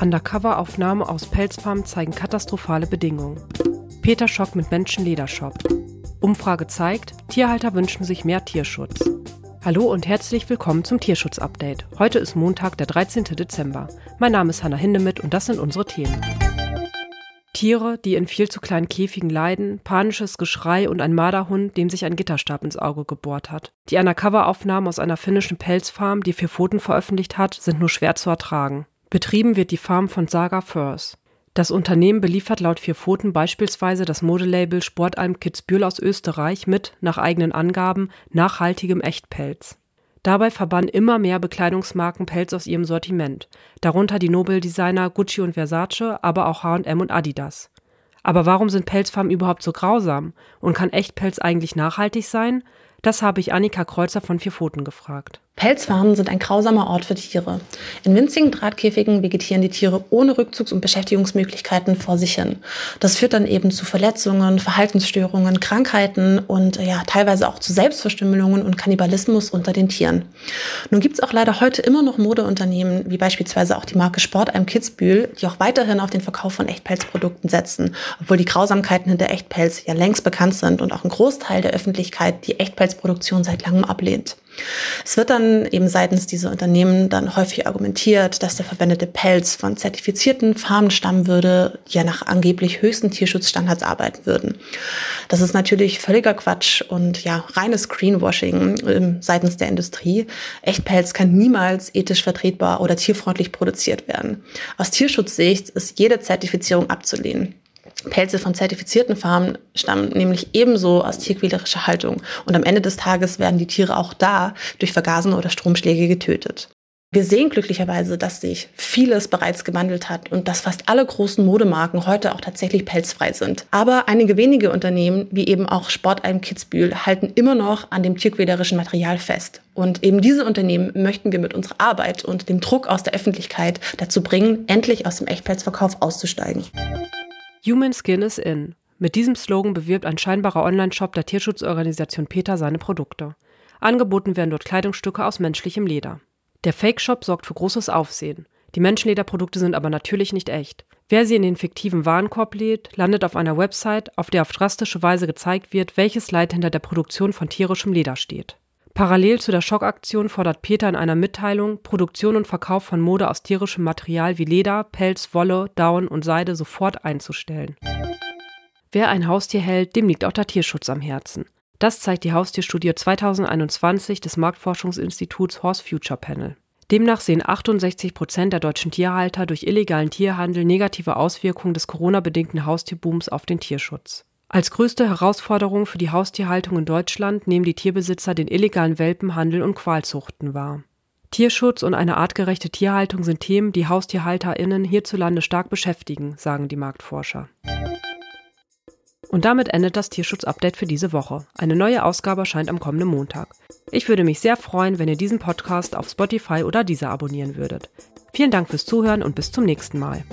Undercover-Aufnahmen aus Pelzfarmen zeigen katastrophale Bedingungen. Peter Schock mit Menschenledershop. Umfrage zeigt, Tierhalter wünschen sich mehr Tierschutz. Hallo und herzlich willkommen zum Tierschutz-Update. Heute ist Montag, der 13. Dezember. Mein Name ist Hanna Hindemith und das sind unsere Themen. Tiere, die in viel zu kleinen Käfigen leiden, panisches Geschrei und ein Marderhund, dem sich ein Gitterstab ins Auge gebohrt hat. Die Undercover-Aufnahmen aus einer finnischen Pelzfarm, die vier Pfoten veröffentlicht hat, sind nur schwer zu ertragen. Betrieben wird die Farm von Saga Furs. Das Unternehmen beliefert laut Vier Pfoten beispielsweise das Modelabel Sportalm Kitzbühel aus Österreich mit, nach eigenen Angaben, nachhaltigem Echtpelz. Dabei verbannen immer mehr Bekleidungsmarken Pelz aus ihrem Sortiment, darunter die Nobeldesigner Gucci und Versace, aber auch H&M und Adidas. Aber warum sind Pelzfarmen überhaupt so grausam? Und kann Echtpelz eigentlich nachhaltig sein? Das habe ich Annika Kreuzer von Vier Pfoten gefragt. Pelzfarmen sind ein grausamer Ort für Tiere. In winzigen Drahtkäfigen vegetieren die Tiere ohne Rückzugs- und Beschäftigungsmöglichkeiten vor sich hin. Das führt dann eben zu Verletzungen, Verhaltensstörungen, Krankheiten und ja, teilweise auch zu Selbstverstümmelungen und Kannibalismus unter den Tieren. Nun gibt es auch leider heute immer noch Modeunternehmen, wie beispielsweise auch die Marke Sportalm Kitzbühel, die auch weiterhin auf den Verkauf von Echtpelzprodukten setzen, obwohl die Grausamkeiten hinter Echtpelz ja längst bekannt sind und auch ein Großteil der Öffentlichkeit die Echtpelzproduktion seit langem ablehnt. Es wird dann eben seitens dieser Unternehmen dann häufig argumentiert, dass der verwendete Pelz von zertifizierten Farmen stammen würde, die ja nach angeblich höchsten Tierschutzstandards arbeiten würden. Das ist natürlich völliger Quatsch und ja, reines Greenwashing äh, seitens der Industrie. Echtpelz kann niemals ethisch vertretbar oder tierfreundlich produziert werden. Aus Tierschutzsicht ist jede Zertifizierung abzulehnen. Pelze von zertifizierten Farmen stammen nämlich ebenso aus tierquälerischer Haltung. Und am Ende des Tages werden die Tiere auch da durch Vergasen oder Stromschläge getötet. Wir sehen glücklicherweise, dass sich vieles bereits gewandelt hat und dass fast alle großen Modemarken heute auch tatsächlich pelzfrei sind. Aber einige wenige Unternehmen, wie eben auch Sportalm Kitzbühel, halten immer noch an dem tierquälerischen Material fest. Und eben diese Unternehmen möchten wir mit unserer Arbeit und dem Druck aus der Öffentlichkeit dazu bringen, endlich aus dem Echtpelzverkauf auszusteigen. Human Skin is in. Mit diesem Slogan bewirbt ein scheinbarer Online-Shop der Tierschutzorganisation PETA seine Produkte. Angeboten werden dort Kleidungsstücke aus menschlichem Leder. Der Fake-Shop sorgt für großes Aufsehen. Die Menschenlederprodukte sind aber natürlich nicht echt. Wer sie in den fiktiven Warenkorb lädt, landet auf einer Website, auf der auf drastische Weise gezeigt wird, welches Leid hinter der Produktion von tierischem Leder steht. Parallel zu der Schockaktion fordert Peter in einer Mitteilung, Produktion und Verkauf von Mode aus tierischem Material wie Leder, Pelz, Wolle, Down und Seide sofort einzustellen. Wer ein Haustier hält, dem liegt auch der Tierschutz am Herzen. Das zeigt die Haustierstudie 2021 des Marktforschungsinstituts Horse Future Panel. Demnach sehen 68 Prozent der deutschen Tierhalter durch illegalen Tierhandel negative Auswirkungen des Corona-bedingten Haustierbooms auf den Tierschutz. Als größte Herausforderung für die Haustierhaltung in Deutschland nehmen die Tierbesitzer den illegalen Welpenhandel und Qualzuchten wahr. Tierschutz und eine artgerechte Tierhaltung sind Themen, die HaustierhalterInnen hierzulande stark beschäftigen, sagen die Marktforscher. Und damit endet das Tierschutz-Update für diese Woche. Eine neue Ausgabe erscheint am kommenden Montag. Ich würde mich sehr freuen, wenn ihr diesen Podcast auf Spotify oder dieser abonnieren würdet. Vielen Dank fürs Zuhören und bis zum nächsten Mal.